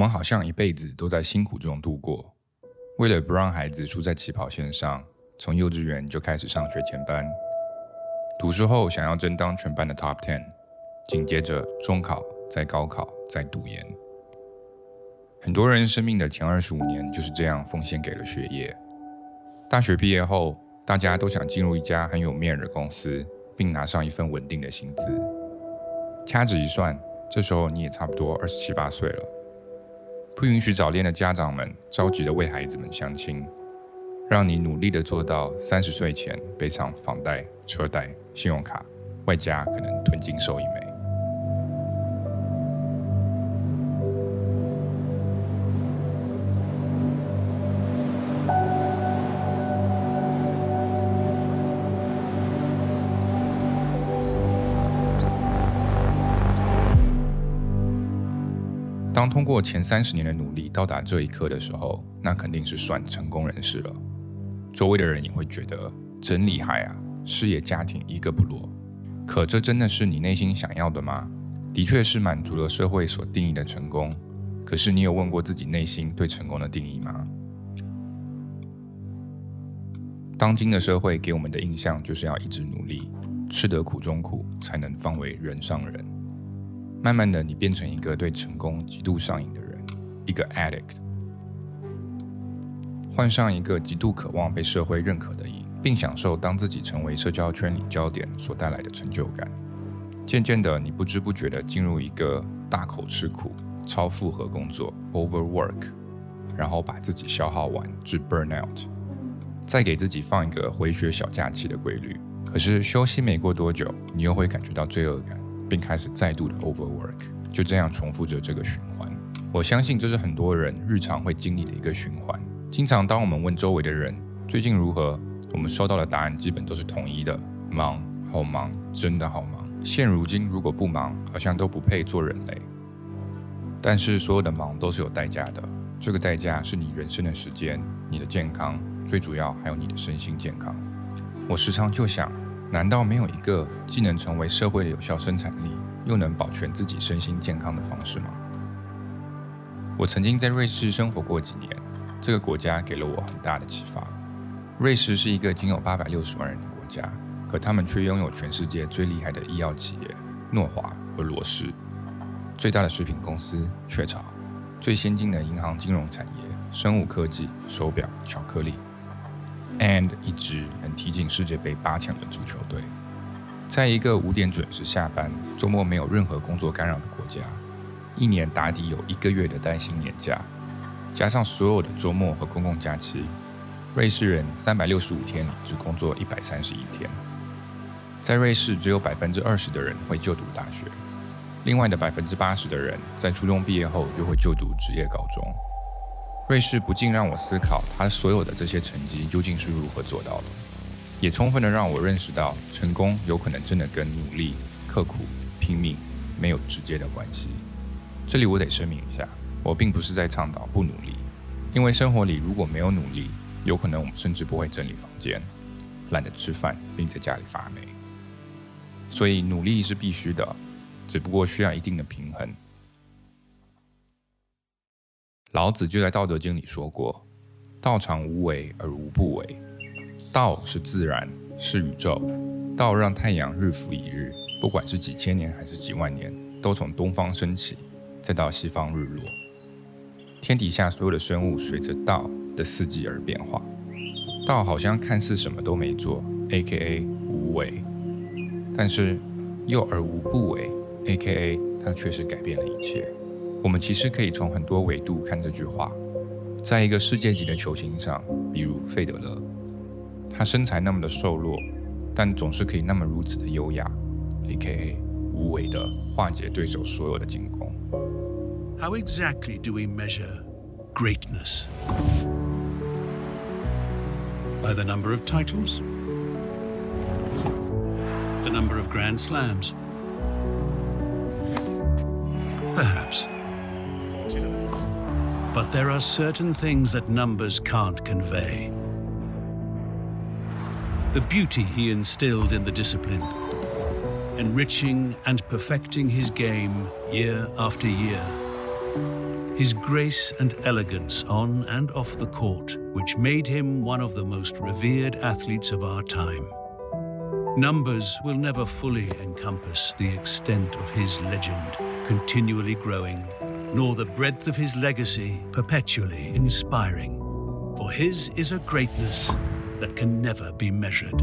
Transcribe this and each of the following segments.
我们好像一辈子都在辛苦中度过。为了不让孩子输在起跑线上，从幼稚园就开始上学前班。读书后想要争当全班的 top ten，紧接着中考，再高考，再读研。很多人生命的前二十五年就是这样奉献给了学业。大学毕业后，大家都想进入一家很有面的公司，并拿上一份稳定的薪资。掐指一算，这时候你也差不多二十七八岁了。不允许早恋的家长们着急的为孩子们相亲，让你努力的做到三十岁前背上房贷、车贷、信用卡，外加可能囤金收一枚。通过前三十年的努力到达这一刻的时候，那肯定是算成功人士了。周围的人也会觉得真厉害啊，事业家庭一个不落。可这真的是你内心想要的吗？的确是满足了社会所定义的成功。可是你有问过自己内心对成功的定义吗？当今的社会给我们的印象就是要一直努力，吃得苦中苦，才能方为人上人。慢慢的，你变成一个对成功极度上瘾的人，一个 addict，患上一个极度渴望被社会认可的瘾，并享受当自己成为社交圈里焦点所带来的成就感。渐渐的，你不知不觉的进入一个大口吃苦、超负荷工作 （overwork），然后把自己消耗完至 burnout，再给自己放一个回血小假期的规律。可是休息没过多久，你又会感觉到罪恶感。并开始再度的 overwork，就这样重复着这个循环。我相信这是很多人日常会经历的一个循环。经常当我们问周围的人最近如何，我们收到的答案基本都是统一的：忙，好忙，真的好忙。现如今如果不忙，好像都不配做人类。但是所有的忙都是有代价的，这个代价是你人生的时间、你的健康，最主要还有你的身心健康。我时常就想。难道没有一个既能成为社会的有效生产力，又能保全自己身心健康的方式吗？我曾经在瑞士生活过几年，这个国家给了我很大的启发。瑞士是一个仅有八百六十万人的国家，可他们却拥有全世界最厉害的医药企业诺华和罗氏，最大的食品公司雀巢，最先进的银行金融产业、生物科技、手表、巧克力。And 一支能踢进世界杯八强的足球队，在一个五点准时下班、周末没有任何工作干扰的国家，一年打底有一个月的带薪年假，加上所有的周末和公共假期，瑞士人三百六十五天只工作一百三十一天。在瑞士，只有百分之二十的人会就读大学，另外的百分之八十的人在初中毕业后就会就读职业高中。瑞士不禁让我思考，他所有的这些成绩究竟是如何做到的，也充分的让我认识到，成功有可能真的跟努力、刻苦、拼命没有直接的关系。这里我得声明一下，我并不是在倡导不努力，因为生活里如果没有努力，有可能我们甚至不会整理房间，懒得吃饭，并在家里发霉。所以努力是必须的，只不过需要一定的平衡。老子就在《道德经》里说过：“道常无为而无不为。道是自然，是宇宙。道让太阳日复一日，不管是几千年还是几万年，都从东方升起，再到西方日落。天底下所有的生物随着道的四季而变化。道好像看似什么都没做，A.K.A. 无为，但是又而无不为，A.K.A. 它确实改变了一切。”我们其实可以从很多维度看这句话。在一个世界级的球星上，比如费德勒，他身材那么的瘦弱，但总是可以那么如此的优雅，A.K.A. 无为的化解对手所有的进攻。How exactly do we measure greatness? By the number of titles? The number of Grand Slams? Perhaps. But there are certain things that numbers can't convey. The beauty he instilled in the discipline, enriching and perfecting his game year after year. his grace and elegance on and off the court, which made him one of the most revered athletes of our time. Numbers will never fully encompass the extent of his legend, continually growing, nor the breadth of his legacy, perpetually inspiring. For his is a greatness that can never be measured.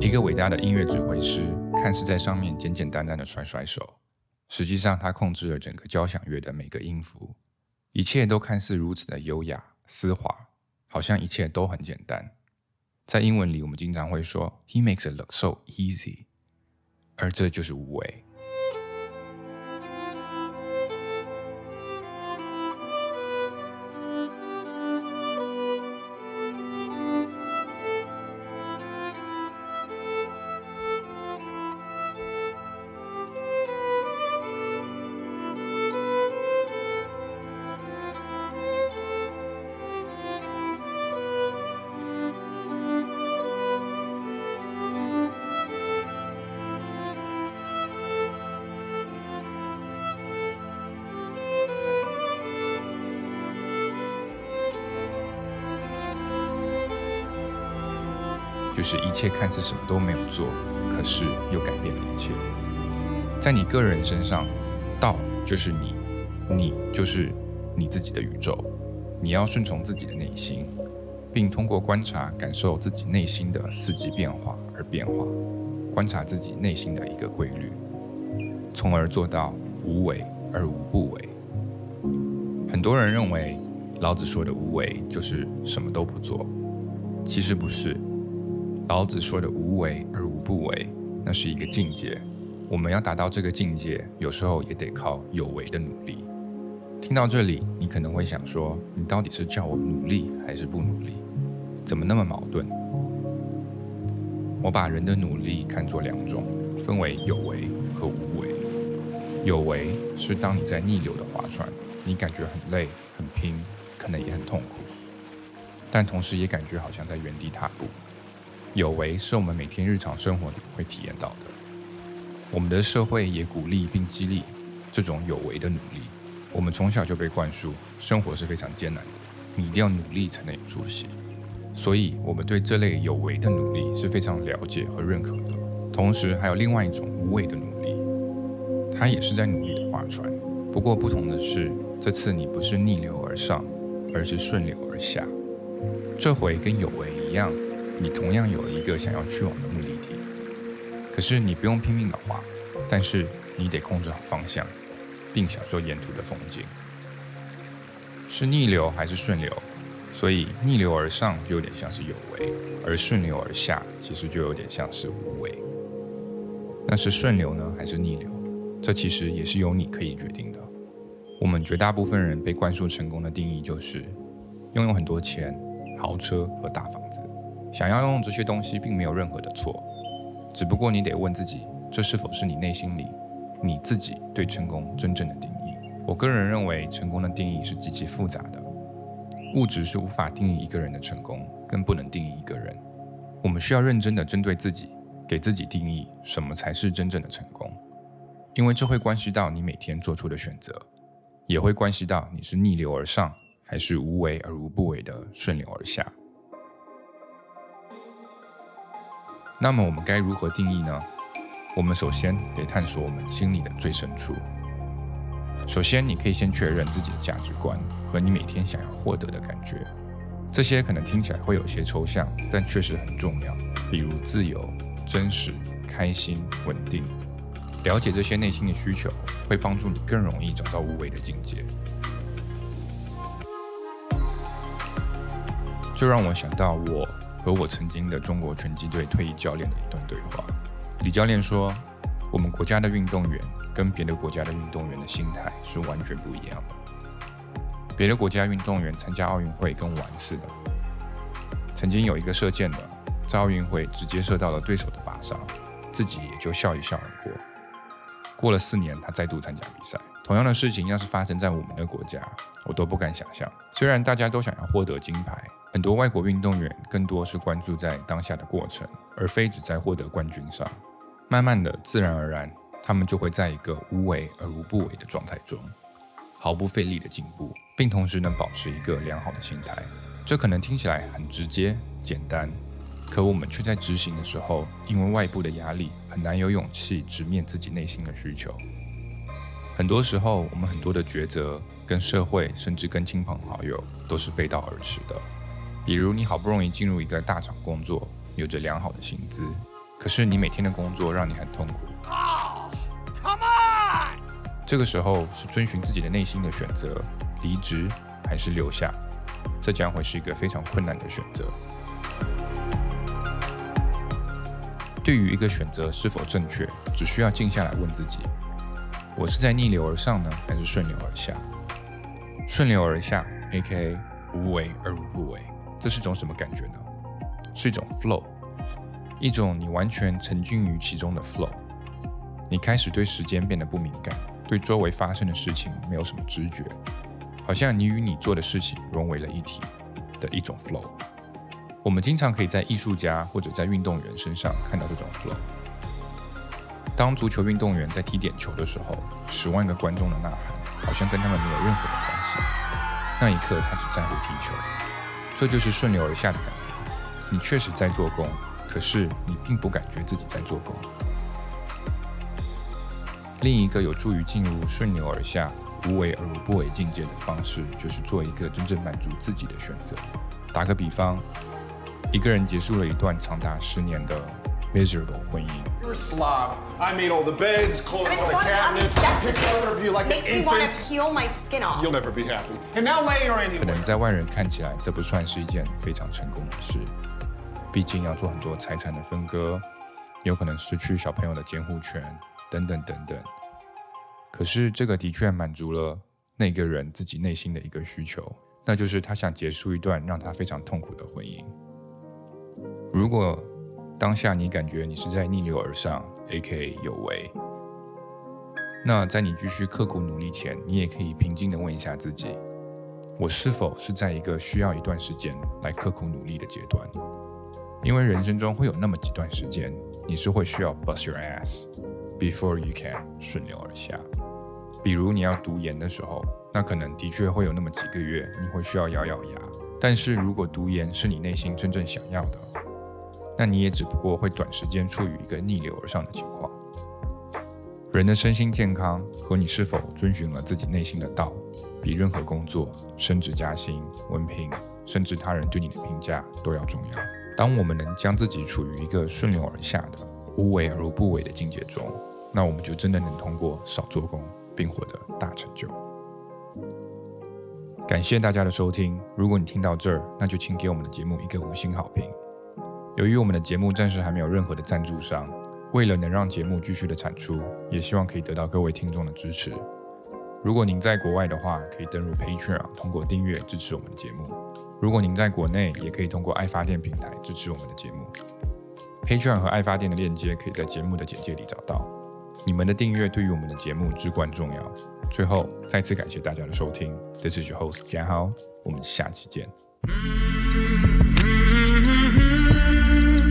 一个伟大的音乐指挥师，看似在上面简简单单的甩甩手，实际上他控制了整个交响乐的每个音符，一切都看似如此的优雅丝滑，好像一切都很简单。在英文里，我们经常会说 "He makes it look so easy"，而这就是无为。就是一切看似什么都没有做，可是又改变了一切。在你个人身上，道就是你，你就是你自己的宇宙。你要顺从自己的内心，并通过观察、感受自己内心的四季变化而变化，观察自己内心的一个规律，从而做到无为而无不为。很多人认为老子说的无为就是什么都不做，其实不是。老子说的无为而无不为，那是一个境界。我们要达到这个境界，有时候也得靠有为的努力。听到这里，你可能会想说：你到底是叫我努力还是不努力？怎么那么矛盾？我把人的努力看作两种，分为有为和无为。有为是当你在逆流的划船，你感觉很累、很拼，可能也很痛苦，但同时也感觉好像在原地踏步。有为是我们每天日常生活里会体验到的，我们的社会也鼓励并激励这种有为的努力。我们从小就被灌输，生活是非常艰难的，你一定要努力才能有出息。所以，我们对这类有为的努力是非常了解和认可的。同时，还有另外一种无为的努力，它也是在努力的划船。不过，不同的是，这次你不是逆流而上，而是顺流而下。这回跟有为一样。你同样有一个想要去往的目的地，可是你不用拼命的滑，但是你得控制好方向，并享受沿途的风景。是逆流还是顺流？所以逆流而上就有点像是有为，而顺流而下其实就有点像是无为。那是顺流呢，还是逆流？这其实也是由你可以决定的。我们绝大部分人被灌输成功的定义就是拥有很多钱、豪车和大房子。想要用这些东西，并没有任何的错，只不过你得问自己，这是否是你内心里你自己对成功真正的定义？我个人认为，成功的定义是极其复杂的，物质是无法定义一个人的成功，更不能定义一个人。我们需要认真的针对自己，给自己定义什么才是真正的成功，因为这会关系到你每天做出的选择，也会关系到你是逆流而上，还是无为而无不为的顺流而下。那么我们该如何定义呢？我们首先得探索我们心里的最深处。首先，你可以先确认自己的价值观和你每天想要获得的感觉。这些可能听起来会有些抽象，但确实很重要。比如自由、真实、开心、稳定。了解这些内心的需求，会帮助你更容易找到无为的境界。就让我想到我。和我曾经的中国拳击队退役教练的一段对话，李教练说：“我们国家的运动员跟别的国家的运动员的心态是完全不一样的。别的国家运动员参加奥运会跟玩似的。曾经有一个射箭的，在奥运会直接射到了对手的靶上，自己也就笑一笑而过。过了四年，他再度参加比赛。同样的事情要是发生在我们的国家，我都不敢想象。虽然大家都想要获得金牌。”很多外国运动员更多是关注在当下的过程，而非只在获得冠军上。慢慢的，自然而然，他们就会在一个无为而无不为的状态中。毫不费力的进步，并同时能保持一个良好的心态。这可能听起来很直接简单，可我们却在执行的时候，因为外部的压力，很难有勇气直面自己内心的需求。很多时候，我们很多的抉择跟社会，甚至跟亲朋好友，都是背道而驰的。比如，你好不容易进入一个大厂工作，有着良好的薪资，可是你每天的工作让你很痛苦。这个时候是遵循自己的内心的选择，离职还是留下，这将会是一个非常困难的选择。对于一个选择是否正确，只需要静下来问自己：我是在逆流而上呢，还是顺流而下？顺流而下，A.K.A. 无为而无不为，这是种什么感觉呢？是一种 flow，一种你完全沉浸于其中的 flow。你开始对时间变得不敏感。对周围发生的事情没有什么知觉，好像你与你做的事情融为了一体的一种 flow。我们经常可以在艺术家或者在运动员身上看到这种 flow。当足球运动员在踢点球的时候，十万个观众的呐喊好像跟他们没有任何的关系。那一刻，他只在乎踢球。这就是顺流而下的感觉。你确实在做工，可是你并不感觉自己在做工。另一个有助于进入顺流而下、无为而无不为境界的方式，就是做一个真正满足自己的选择。打个比方，一个人结束了一段长达十年的 miserable 婚姻。You're a slob. I made all the beds, clothes all the cabinets, took care of you like an Makes me want to peel my skin off. You'll never be happy. And now lay her anyway. 能在外人看起来，这不算是一件非常成功的事，毕竟要做很多财产的分割，有可能失去小朋友的监护权，等等等等。可是这个的确满足了那个人自己内心的一个需求，那就是他想结束一段让他非常痛苦的婚姻。如果当下你感觉你是在逆流而上，A.K.A. 有为，那在你继续刻苦努力前，你也可以平静的问一下自己：我是否是在一个需要一段时间来刻苦努力的阶段？因为人生中会有那么几段时间，你是会需要 bust your ass before you can 顺流而下。比如你要读研的时候，那可能的确会有那么几个月，你会需要咬咬牙。但是如果读研是你内心真正想要的，那你也只不过会短时间处于一个逆流而上的情况。人的身心健康和你是否遵循了自己内心的道，比任何工作、升职加薪、文凭，甚至他人对你的评价都要重要。当我们能将自己处于一个顺流而下的、无为而无不为的境界中，那我们就真的能通过少做工，并获得大成就。感谢大家的收听。如果你听到这儿，那就请给我们的节目一个五星好评。由于我们的节目暂时还没有任何的赞助商，为了能让节目继续的产出，也希望可以得到各位听众的支持。如果您在国外的话，可以登入 Patreon 通过订阅支持我们的节目；如果您在国内，也可以通过爱发电平台支持我们的节目。Patreon 和爱发电的链接可以在节目的简介里找到。你们的订阅对于我们的节目至关重要。最后，再次感谢大家的收听。This is your host 严豪，我们下期见。Mm-hmm.